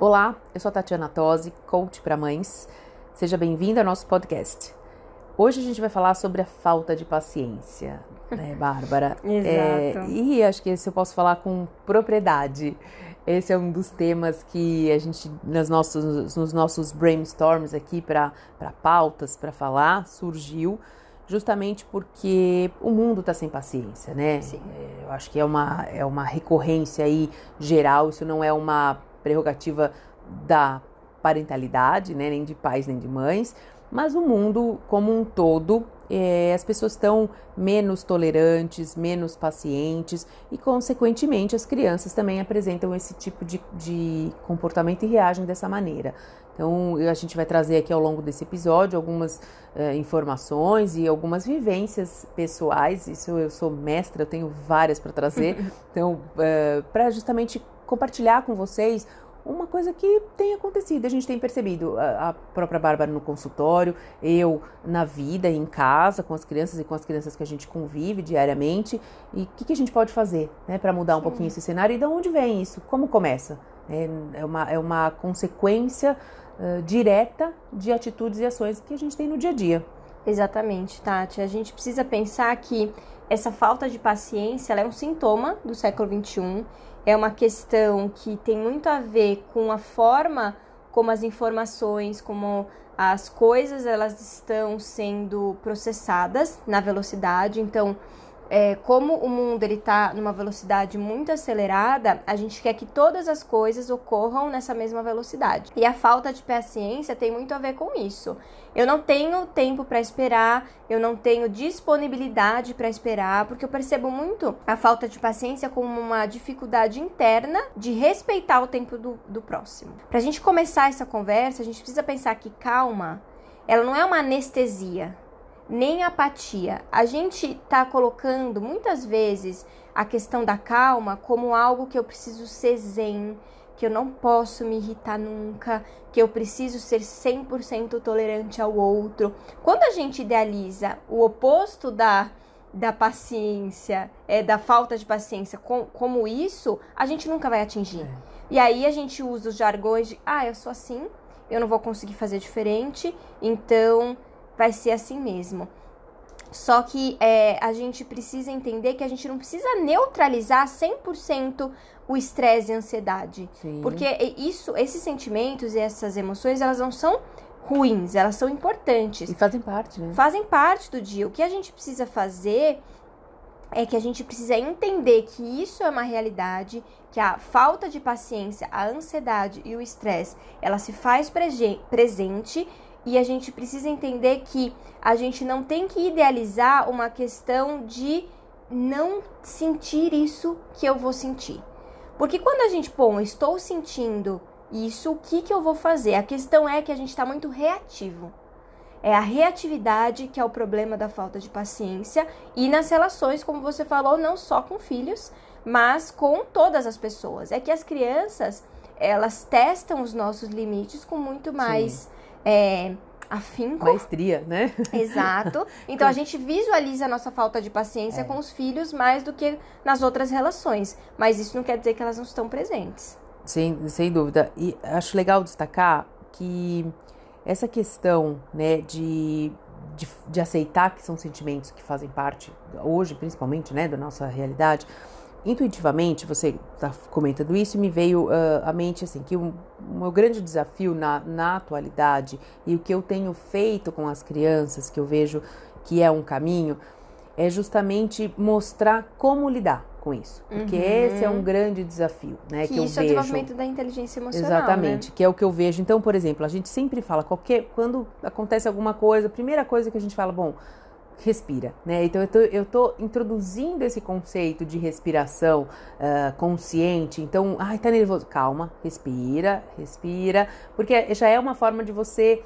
Olá, eu sou a Tatiana Tosi, coach para mães. Seja bem-vinda ao nosso podcast. Hoje a gente vai falar sobre a falta de paciência, né, Bárbara? Exato. É, e acho que esse eu posso falar com propriedade. Esse é um dos temas que a gente, nas nossos, nos nossos brainstorms aqui para pautas, para falar, surgiu justamente porque o mundo está sem paciência, né? Sim. É, eu acho que é uma, é uma recorrência aí geral, isso não é uma prerrogativa da parentalidade, né? Nem de pais, nem de mães, mas o mundo como um todo, é, as pessoas estão menos tolerantes, menos pacientes e, consequentemente, as crianças também apresentam esse tipo de, de comportamento e reagem dessa maneira. Então, a gente vai trazer aqui ao longo desse episódio algumas uh, informações e algumas vivências pessoais. Isso eu sou mestra, eu tenho várias para trazer. então, uh, para justamente compartilhar com vocês uma coisa que tem acontecido, a gente tem percebido, a, a própria Bárbara no consultório, eu na vida, em casa, com as crianças e com as crianças que a gente convive diariamente, e o que, que, a gente pode fazer né, para mudar um Sim. pouquinho esse cenário e de onde vem isso? Como começa? É, é, uma, é uma consequência uh, direta de atitudes e ações que a gente tem no dia a dia. Exatamente, Tati. A gente precisa pensar que essa falta de paciência é um sintoma do século XXI é uma questão que tem muito a ver com a forma como as informações, como as coisas elas estão sendo processadas na velocidade. Então, é, como o mundo ele está numa velocidade muito acelerada, a gente quer que todas as coisas ocorram nessa mesma velocidade. E a falta de paciência tem muito a ver com isso. Eu não tenho tempo para esperar, eu não tenho disponibilidade para esperar, porque eu percebo muito a falta de paciência como uma dificuldade interna de respeitar o tempo do, do próximo. Para a gente começar essa conversa, a gente precisa pensar que calma, ela não é uma anestesia nem apatia. A gente está colocando muitas vezes a questão da calma como algo que eu preciso ser zen, que eu não posso me irritar nunca, que eu preciso ser 100% tolerante ao outro. Quando a gente idealiza o oposto da da paciência, é da falta de paciência com, como isso, a gente nunca vai atingir. É. E aí a gente usa os jargões de, ah, eu sou assim, eu não vou conseguir fazer diferente, então vai ser assim mesmo. Só que é, a gente precisa entender que a gente não precisa neutralizar 100% o estresse e a ansiedade. Sim. Porque isso, esses sentimentos e essas emoções, elas não são ruins, elas são importantes. E fazem parte, né? Fazem parte do dia. O que a gente precisa fazer é que a gente precisa entender que isso é uma realidade, que a falta de paciência, a ansiedade e o estresse, ela se faz presente e a gente precisa entender que a gente não tem que idealizar uma questão de não sentir isso que eu vou sentir. Porque quando a gente, bom, estou sentindo isso, o que, que eu vou fazer? A questão é que a gente está muito reativo. É a reatividade que é o problema da falta de paciência e nas relações, como você falou, não só com filhos, mas com todas as pessoas. É que as crianças, elas testam os nossos limites com muito mais é, afinco. Maestria, né? Exato. Então a gente visualiza a nossa falta de paciência é. com os filhos mais do que nas outras relações. Mas isso não quer dizer que elas não estão presentes. Sem, sem dúvida. E acho legal destacar que essa questão né, de, de, de aceitar que são sentimentos que fazem parte, hoje principalmente, né, da nossa realidade, intuitivamente, você está comentando isso, me veio uh, à mente assim que o, meu grande desafio na, na atualidade e o que eu tenho feito com as crianças, que eu vejo que é um caminho, é justamente mostrar como lidar com isso. Porque uhum. esse é um grande desafio, né? Que, que isso eu é vejo. o desenvolvimento da inteligência emocional. Exatamente, né? que é o que eu vejo. Então, por exemplo, a gente sempre fala, qualquer. Quando acontece alguma coisa, a primeira coisa que a gente fala, bom, respira, né? Então eu tô, eu tô introduzindo esse conceito de respiração uh, consciente. Então, ai, tá nervoso, calma, respira, respira, porque já é uma forma de você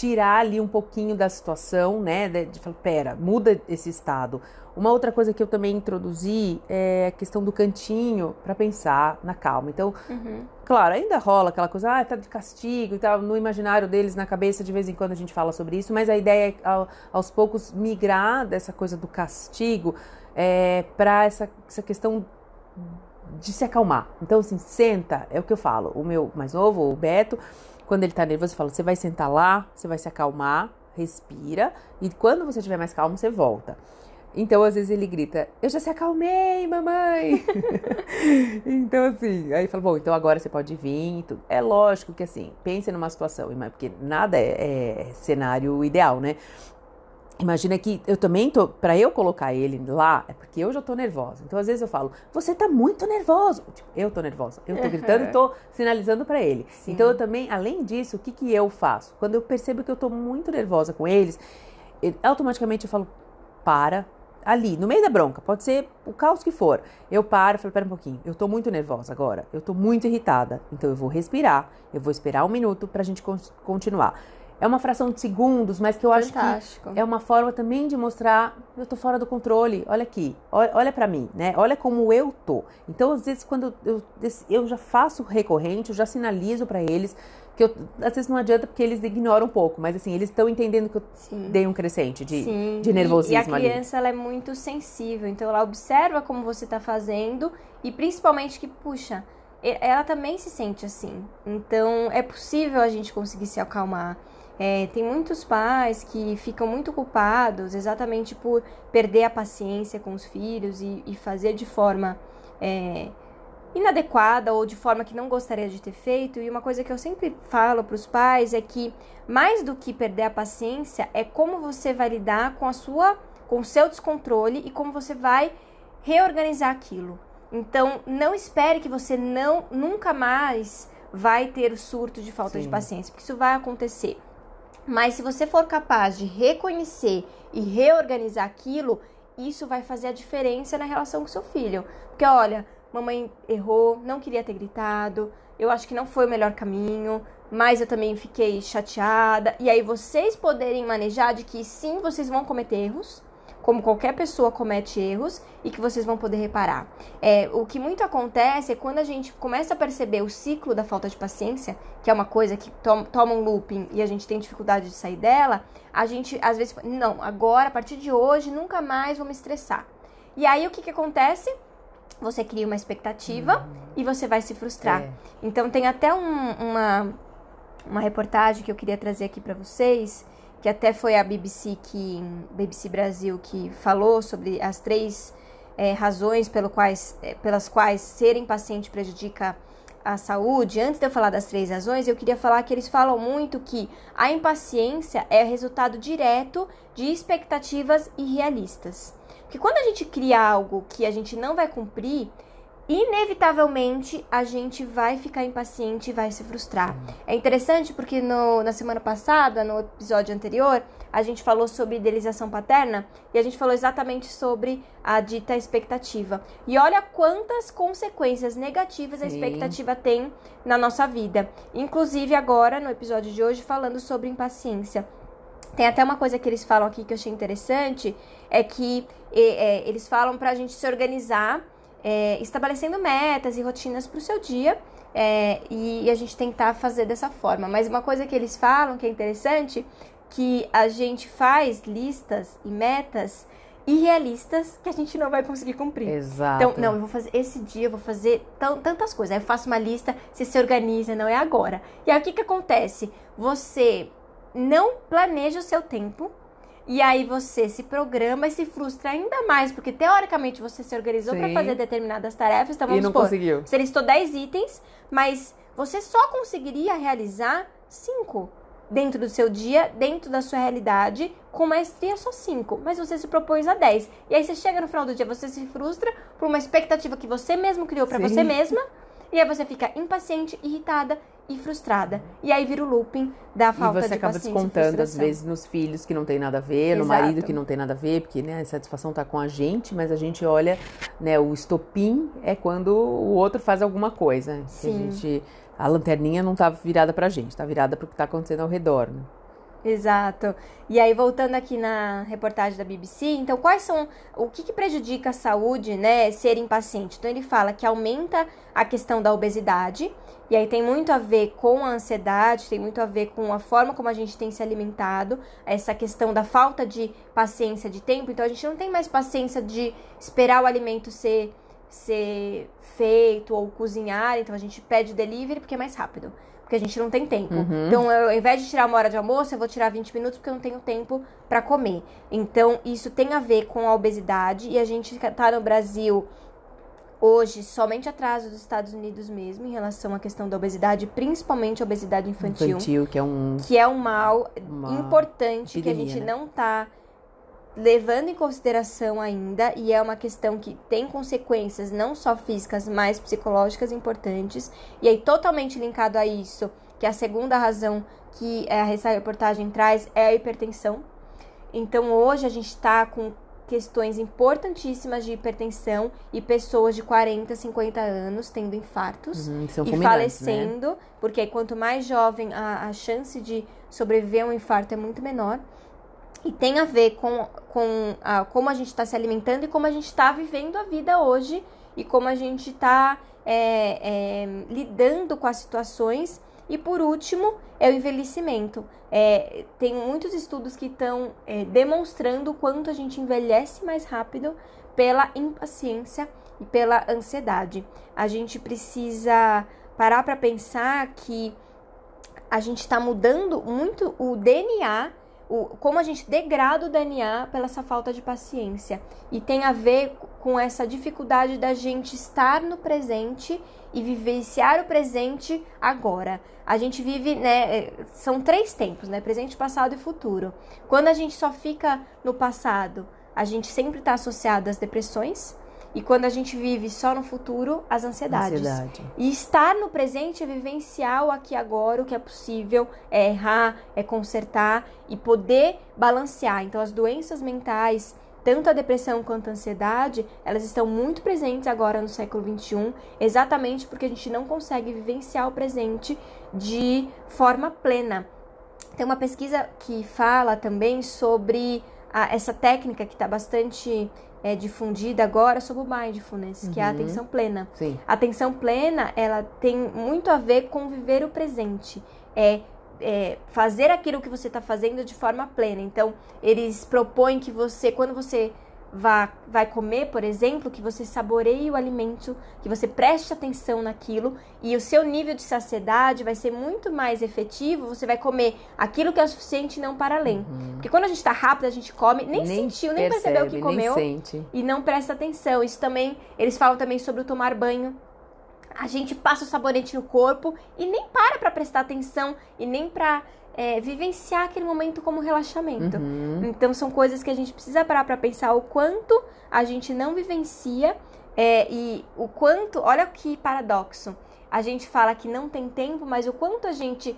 tirar ali um pouquinho da situação, né? De, de falar, pera, muda esse estado. Uma outra coisa que eu também introduzi é a questão do cantinho para pensar na calma. Então, uhum. claro, ainda rola aquela coisa, ah, tá de castigo e tal, no imaginário deles, na cabeça, de vez em quando a gente fala sobre isso, mas a ideia é, ao, aos poucos, migrar dessa coisa do castigo é, para essa, essa questão de se acalmar. Então, assim, senta, é o que eu falo. O meu mais novo, o Beto, quando ele tá nervoso, eu falo: você vai sentar lá, você vai se acalmar, respira, e quando você estiver mais calmo, você volta. Então, às vezes ele grita: Eu já se acalmei, mamãe. então, assim, aí fala: Bom, então agora você pode vir. Tudo. É lógico que, assim, pense numa situação, porque nada é, é cenário ideal, né? Imagina que eu também tô, para eu colocar ele lá, é porque eu já tô nervosa. Então às vezes eu falo: "Você tá muito nervoso". Tipo, eu tô nervosa. Eu tô gritando e tô sinalizando para ele. Sim. Então eu também, além disso, o que que eu faço? Quando eu percebo que eu tô muito nervosa com eles, eu, automaticamente eu falo: "Para, ali, no meio da bronca, pode ser o caos que for. Eu paro e falo, pera um pouquinho, eu tô muito nervosa agora, eu tô muito irritada, então eu vou respirar, eu vou esperar um minuto pra gente continuar. É uma fração de segundos, mas que eu Fantástico. acho que é uma forma também de mostrar eu tô fora do controle. Olha aqui, olha, olha para mim, né? Olha como eu tô. Então, às vezes, quando eu, eu já faço recorrente, eu já sinalizo para eles que eu, às vezes não adianta porque eles ignoram um pouco, mas assim, eles estão entendendo que eu Sim. dei um crescente de, Sim. de nervosismo. E, e a criança ela é muito sensível, então ela observa como você está fazendo e principalmente que, puxa, ela também se sente assim. Então é possível a gente conseguir se acalmar. É, tem muitos pais que ficam muito culpados exatamente por perder a paciência com os filhos e, e fazer de forma é, inadequada ou de forma que não gostaria de ter feito. E uma coisa que eu sempre falo para os pais é que mais do que perder a paciência é como você vai lidar com a sua, com o seu descontrole e como você vai reorganizar aquilo. Então, não espere que você não nunca mais vai ter o surto de falta Sim. de paciência, porque isso vai acontecer. Mas se você for capaz de reconhecer e reorganizar aquilo, isso vai fazer a diferença na relação com seu filho. Porque olha, mamãe errou, não queria ter gritado, eu acho que não foi o melhor caminho, mas eu também fiquei chateada. E aí vocês poderem manejar de que sim, vocês vão cometer erros, como qualquer pessoa comete erros e que vocês vão poder reparar. É, o que muito acontece é quando a gente começa a perceber o ciclo da falta de paciência, que é uma coisa que to toma um looping e a gente tem dificuldade de sair dela, a gente às vezes, não, agora, a partir de hoje, nunca mais vou me estressar. E aí o que, que acontece? Você cria uma expectativa uhum. e você vai se frustrar. É. Então tem até um, uma, uma reportagem que eu queria trazer aqui para vocês que até foi a BBC que BBC Brasil que falou sobre as três é, razões pelo quais, é, pelas quais ser impaciente prejudica a saúde. Antes de eu falar das três razões, eu queria falar que eles falam muito que a impaciência é resultado direto de expectativas irrealistas. Porque quando a gente cria algo que a gente não vai cumprir, inevitavelmente a gente vai ficar impaciente e vai se frustrar. É interessante porque no, na semana passada, no episódio anterior, a gente falou sobre idealização paterna e a gente falou exatamente sobre a dita expectativa. E olha quantas consequências negativas Sim. a expectativa tem na nossa vida. Inclusive agora, no episódio de hoje, falando sobre impaciência. Tem até uma coisa que eles falam aqui que eu achei interessante, é que é, eles falam para a gente se organizar é, estabelecendo metas e rotinas para o seu dia é, e, e a gente tentar fazer dessa forma. Mas uma coisa que eles falam que é interessante, que a gente faz listas e metas irrealistas que a gente não vai conseguir cumprir. Exato. Então, não, eu vou fazer esse dia, eu vou fazer tantas coisas. Aí eu faço uma lista, você se organiza, não é agora. E aí o que, que acontece? Você não planeja o seu tempo, e aí você se programa e se frustra ainda mais, porque teoricamente você se organizou para fazer determinadas tarefas, então vamos e não supor, conseguiu. você listou 10 itens, mas você só conseguiria realizar 5 dentro do seu dia, dentro da sua realidade, com maestria só 5, mas você se propôs a 10. E aí você chega no final do dia, você se frustra por uma expectativa que você mesmo criou para você mesma, e aí você fica impaciente, irritada e frustrada. E aí vira o looping da falta de E você acaba paciência descontando, às vezes, nos filhos que não tem nada a ver, no Exato. marido que não tem nada a ver, porque né, a satisfação tá com a gente, mas a gente olha, né, o estopim é quando o outro faz alguma coisa. Que a Sim. gente. A lanterninha não tá virada pra gente, tá virada pro que tá acontecendo ao redor. Né? Exato. E aí, voltando aqui na reportagem da BBC, então, quais são. O que, que prejudica a saúde, né? Ser impaciente? Então, ele fala que aumenta a questão da obesidade, e aí tem muito a ver com a ansiedade, tem muito a ver com a forma como a gente tem se alimentado, essa questão da falta de paciência de tempo. Então, a gente não tem mais paciência de esperar o alimento ser, ser feito ou cozinhar, então a gente pede delivery porque é mais rápido. Porque a gente não tem tempo. Uhum. Então, eu, ao invés de tirar uma hora de almoço, eu vou tirar 20 minutos porque eu não tenho tempo para comer. Então, isso tem a ver com a obesidade e a gente tá no Brasil hoje somente atrás dos Estados Unidos mesmo em relação à questão da obesidade, principalmente a obesidade infantil, Infantil, que é um. que é um mal importante que a epidemia, gente né? não tá levando em consideração ainda e é uma questão que tem consequências não só físicas, mas psicológicas importantes. E aí totalmente linkado a isso, que a segunda razão que eh, essa reportagem traz é a hipertensão. Então hoje a gente está com questões importantíssimas de hipertensão e pessoas de 40, 50 anos tendo infartos Uhum, e né? falecendo, porque quanto mais jovem a, a chance de sobreviver a um infarto é muito menor. E tem a ver com, com a, como a gente está se alimentando e como a gente está vivendo a vida hoje e como a gente está lidando com as situações. E por último, é o envelhecimento. É, tem muitos estudos que estão é, demonstrando o quanto a gente envelhece mais rápido pela impaciência e pela ansiedade. A gente precisa parar para pensar que a gente está mudando muito o DNA, o, como a gente degrada o DNA pela essa falta de paciência. E tem a ver com essa dificuldade da gente estar no presente e vivenciar o presente agora. A gente vive, né? São três tempos, né? Presente, passado e futuro. Quando a gente só fica no passado, a gente sempre está associado às depressões. E quando a gente vive só no futuro, as ansiedades. Ansiedade. E estar no presente é vivenciar o aqui e agora, o que é possível, é errar, é consertar e poder balancear. Então, as doenças mentais, tanto a depressão quanto a ansiedade, elas estão muito presentes agora no século XXI, exatamente porque a gente não consegue vivenciar o presente de forma plena. Tem uma pesquisa que fala também sobre a, essa técnica que está bastante é, difundida agora sobre o mindfulness, que é a Uhum. atenção plena. Sim. A atenção plena, ela tem muito a ver com viver o presente. É, é fazer aquilo que você está fazendo de forma plena. Então, eles propõem que você, quando você vá, vai comer, por exemplo, que você saboreie o alimento, que você preste atenção naquilo e o seu nível de saciedade vai ser muito mais efetivo. Você vai comer aquilo que é o suficiente e não para além. Porque quando a gente está rápido, a gente come, nem, sentiu, nem percebeu o que percebe, comeu Nem e não presta atenção. Isso também, eles falam também sobre o tomar banho. A gente passa o sabonete no corpo e nem para pra prestar atenção e nem pra é, vivenciar aquele momento como relaxamento. Uhum. Então são coisas que a gente precisa parar pra pensar o quanto a gente não vivencia é, e o quanto, olha que paradoxo. A gente fala que não tem tempo, mas o quanto a gente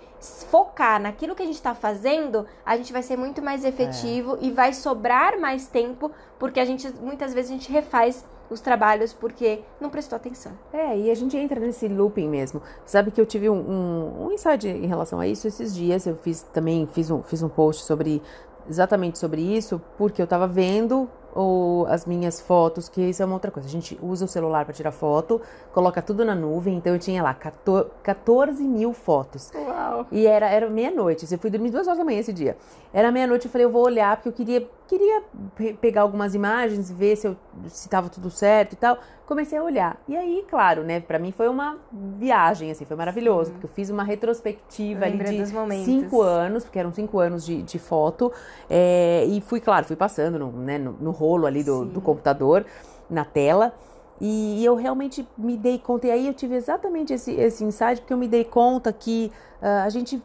focar naquilo que a gente está fazendo, a gente vai ser muito mais efetivo e vai sobrar mais tempo, porque a gente muitas vezes a gente refaz os trabalhos porque não prestou atenção. É, e a gente entra nesse looping mesmo. Sabe que eu tive um, um, um insight em relação a isso esses dias. Eu fiz também fiz um, fiz um post sobre exatamente sobre isso, porque eu tava vendo o, as minhas fotos, que isso é uma outra coisa. A gente usa o celular para tirar foto, coloca tudo na nuvem, então eu tinha lá 14, 14 mil fotos. Uau! E era, era meia-noite. Eu fui dormir duas horas da manhã esse dia. Era meia-noite, eu falei, eu vou olhar, porque eu queria, queria pe- pegar algumas imagens, ver se, eu, se tava tudo certo e tal. Comecei a olhar. E aí, claro, né, pra mim foi uma viagem, assim, foi maravilhoso, porque eu fiz uma retrospectiva ali de cinco anos, porque eram cinco anos de, de foto. é, e fui, claro, fui passando no, né, no, no rolo ali do, do computador, na tela. E, e eu realmente me dei conta, e aí eu tive exatamente esse, esse insight, porque eu me dei conta que ah, a gente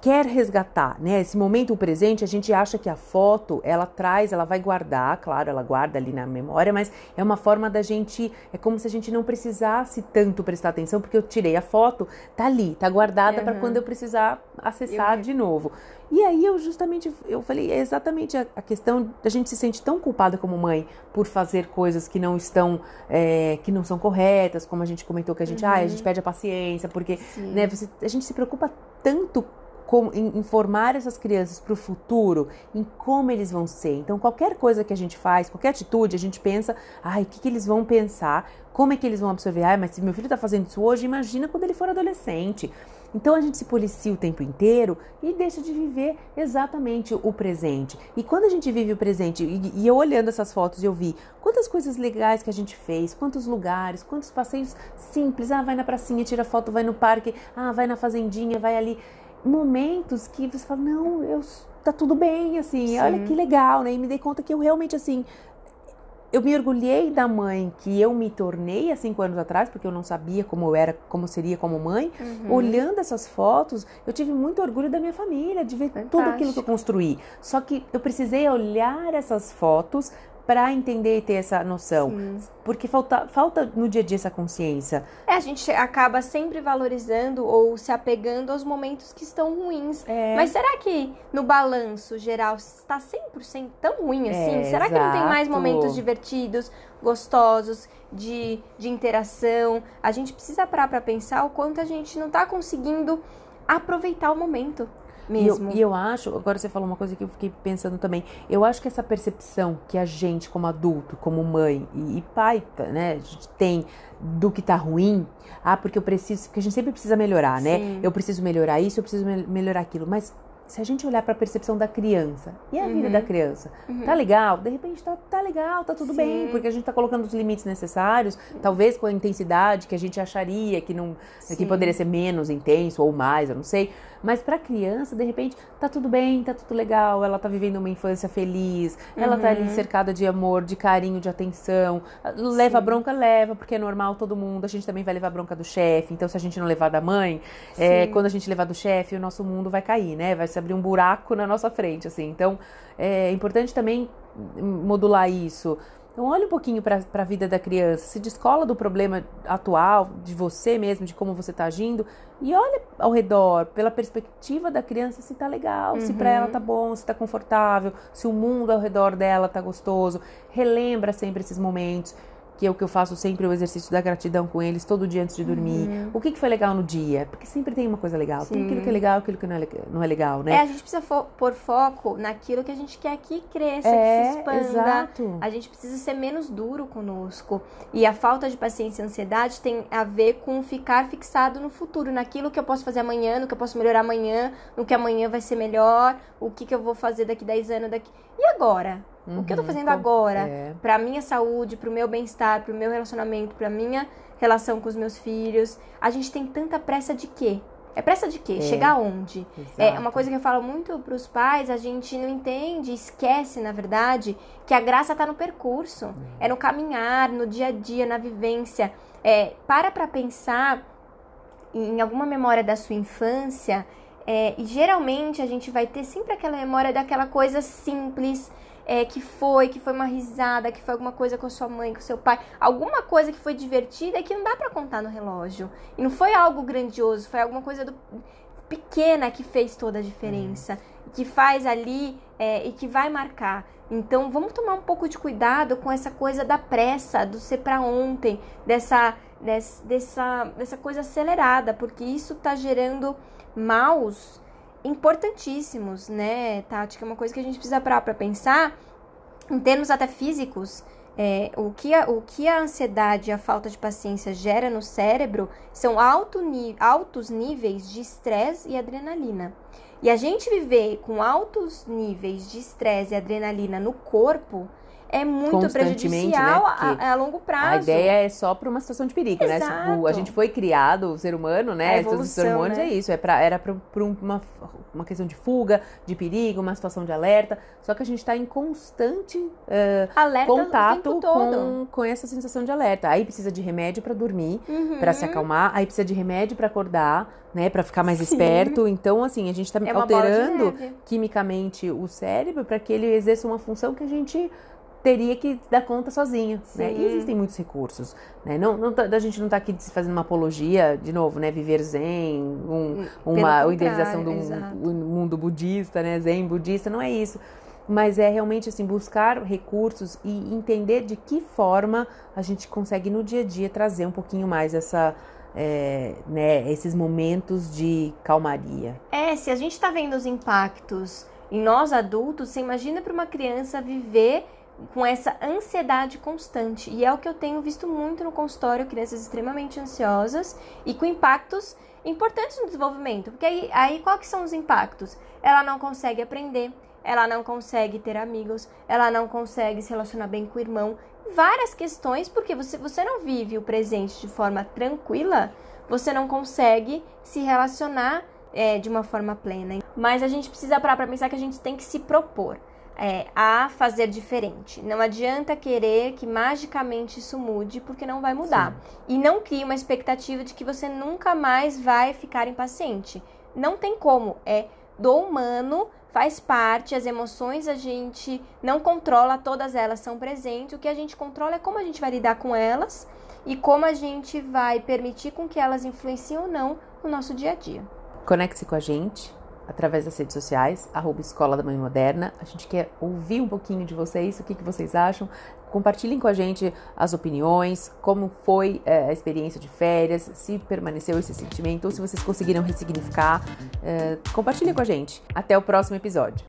quer resgatar, né? Esse momento o presente, a gente acha que a foto, ela traz, ela vai guardar, claro, ela guarda ali na memória, mas é uma forma da gente, é como se a gente não precisasse tanto prestar atenção, porque eu tirei a foto, tá ali, tá guardada uhum. para quando eu precisar acessar eu... de novo. E aí eu justamente, eu falei, é exatamente a, a, questão, a gente se sente tão culpada como mãe por fazer coisas que não estão, é, que não são corretas, como a gente comentou que a gente, uhum. ah, a gente perde a paciência, porque, né, você, a gente se preocupa tanto com, em, formar essas crianças para o futuro, em como eles vão ser. Então, qualquer coisa que a gente faz, qualquer atitude, a gente pensa, ai, o que, que eles vão pensar, como é que eles vão absorver? Ai, mas se meu filho está fazendo isso hoje, imagina quando ele for adolescente. Então a gente se policia o tempo inteiro e deixa de viver exatamente o presente. E quando a gente vive o presente, e, e eu olhando essas fotos eu vi quantas coisas legais que a gente fez, quantos lugares, quantos passeios simples. Ah, vai na pracinha, tira foto, vai no parque, ah, vai na fazendinha, vai ali momentos que você fala, não, eu tá tudo bem, assim, Sim. olha que legal, né? E me dei conta que eu realmente, assim, eu me orgulhei da mãe que eu me tornei há cinco anos atrás, porque eu não sabia como eu era, como seria como mãe. Uhum. Olhando essas fotos, eu tive muito orgulho da minha família, de ver Fantástico. tudo aquilo que eu construí. Só que eu precisei olhar essas fotos para entender e ter essa noção. Sim. Porque falta, falta no dia a dia essa consciência. É, a gente acaba sempre valorizando ou se apegando aos momentos que estão ruins. É. Mas será que no balanço geral está 100% tão ruim assim? É, será exato. que não tem mais momentos divertidos, gostosos, de, de interação? A gente precisa parar para pensar o quanto a gente não está conseguindo aproveitar o momento. Mesmo. E eu, e eu acho, agora você falou uma coisa que eu fiquei pensando também. Eu acho que essa percepção que a gente, como adulto, como mãe e, e pai, né, a gente tem do que tá ruim, ah, porque eu preciso, porque a gente sempre precisa melhorar, né? Sim. Eu preciso melhorar isso, eu preciso me melhorar aquilo. Mas se a gente olhar para a percepção da criança e a uhum. vida da criança, uhum. tá legal? De repente tá, tá legal, tá tudo Sim. bem, porque a gente tá colocando os limites necessários, talvez com a intensidade que a gente acharia que não Sim. que poderia ser menos intenso ou mais, eu não sei. Mas para a criança, de repente, tá tudo bem, tá tudo legal, ela tá vivendo uma infância feliz, uhum. ela tá ali uhum. cercada de amor, de carinho, de atenção. Leva Sim. bronca, leva, porque é normal todo mundo. A gente também vai levar bronca do chefe. Então, se a gente não levar da mãe, é, quando a gente levar do chefe, o nosso mundo vai cair, né? Vai se abrir um buraco na nossa frente, assim. Então, é importante também modular isso. Então, olhe um pouquinho para a vida da criança, se descola do problema atual, de você mesmo, de como você está agindo, e olha ao redor, pela perspectiva da criança, se está legal, uhum. se para ela está bom, se está confortável, se o mundo ao redor dela está gostoso. Relembra sempre esses momentos que é o que eu faço sempre o exercício da gratidão com eles todo dia antes de dormir. Uhum. O que, que foi legal no dia? Porque sempre tem uma coisa legal. Sim. Tem aquilo que é legal, aquilo que não é, não é legal, né? É, a gente precisa fo pôr foco naquilo que a gente quer que cresça, é, que se expanda. Exato. A gente precisa ser menos duro conosco. E a falta de paciência e ansiedade tem a ver com ficar fixado no futuro, naquilo que eu posso fazer amanhã, no que eu posso melhorar amanhã, no que amanhã vai ser melhor, o que, que eu vou fazer daqui 10 anos daqui. E agora? Uhum, o que eu tô uhum, fazendo agora é. pra minha saúde, pro meu bem-estar, pro meu relacionamento, pra minha relação com os meus filhos? A gente tem tanta pressa de quê? É pressa de quê? É. Chegar aonde? Exato. É uma coisa que eu falo muito pros pais, a gente não entende, esquece, na verdade, que a graça tá no percurso. Uhum. É no caminhar, no dia a dia, na vivência. É, para pra pensar em alguma memória da sua infância, é, e geralmente a gente vai ter sempre aquela memória daquela coisa simples, é, que foi, que foi uma risada, que foi alguma coisa com a sua mãe, com seu pai, alguma coisa que foi divertida e que não dá para contar no relógio. E não foi algo grandioso, foi alguma coisa do, pequena que fez toda a diferença, uhum. que faz ali é, e que vai marcar. Então vamos tomar um pouco de cuidado com essa coisa da pressa, do ser para ontem, dessa, dessa, dessa coisa acelerada, porque isso está gerando maus importantíssimos, né, Tati? Que é uma coisa que a gente precisa parar para pensar em termos até físicos. É, o, que a, o que a ansiedade e a falta de paciência gera no cérebro são alto, altos níveis de estresse e adrenalina. E a gente viver com altos níveis de estresse e adrenalina no corpo é muito prejudicial né? a, a, longo prazo. A ideia é só para uma situação de perigo, né? Exato. né? O, a gente foi criado, o ser humano, né? Esses hormônios né? é isso, é pra, era para uma, uma questão de fuga, de perigo, uma situação de alerta. Só que a gente está em constante uh, contato com, com essa sensação de alerta. Aí precisa de remédio para dormir, uhum. para se acalmar, aí precisa de remédio para acordar, né? Para ficar mais Sim. esperto. Então, assim, a gente está é alterando quimicamente o cérebro para que ele exerça uma função que a gente teria que dar conta sozinha, né? E existem muitos recursos, né? Não, não tá, a gente não está aqui fazendo uma apologia, de novo, né? Viver zen, um, uma idealização do um, mundo budista, né? Zen budista, não é isso. Mas é realmente assim buscar recursos e entender de que forma a gente consegue no dia a dia trazer um pouquinho mais essa é, né, esses momentos de calmaria. É, se a gente está vendo os impactos em nós adultos, você imagina para uma criança viver com essa ansiedade constante. E é o que eu tenho visto muito no consultório, crianças extremamente ansiosas e com impactos importantes no desenvolvimento. Porque aí, aí qual que são os impactos? Ela não consegue aprender, ela não consegue ter amigos, ela não consegue se relacionar bem com o irmão. Várias questões, porque você, você não vive o presente de forma tranquila, você não consegue se relacionar é, de uma forma plena. Mas a gente precisa parar para pensar que a gente tem que se propor é, a fazer diferente. Não adianta querer que magicamente isso mude, porque não vai mudar. Sim. E não crie uma expectativa de que você nunca mais vai ficar impaciente. Não tem como. É do humano, faz parte, as emoções a gente não controla, todas elas são presentes. O que a gente controla é como a gente vai lidar com elas e como a gente vai permitir com que elas influenciem ou não no nosso dia a dia. Conecte-se com a gente através das redes sociais, arroba Escola da Mãe Moderna. A gente quer ouvir um pouquinho de vocês, o que, que vocês acham. Compartilhem com a gente as opiniões, como foi é, a experiência de férias, se permaneceu esse sentimento ou se vocês conseguiram ressignificar. É, compartilhem com a gente. Até o próximo episódio.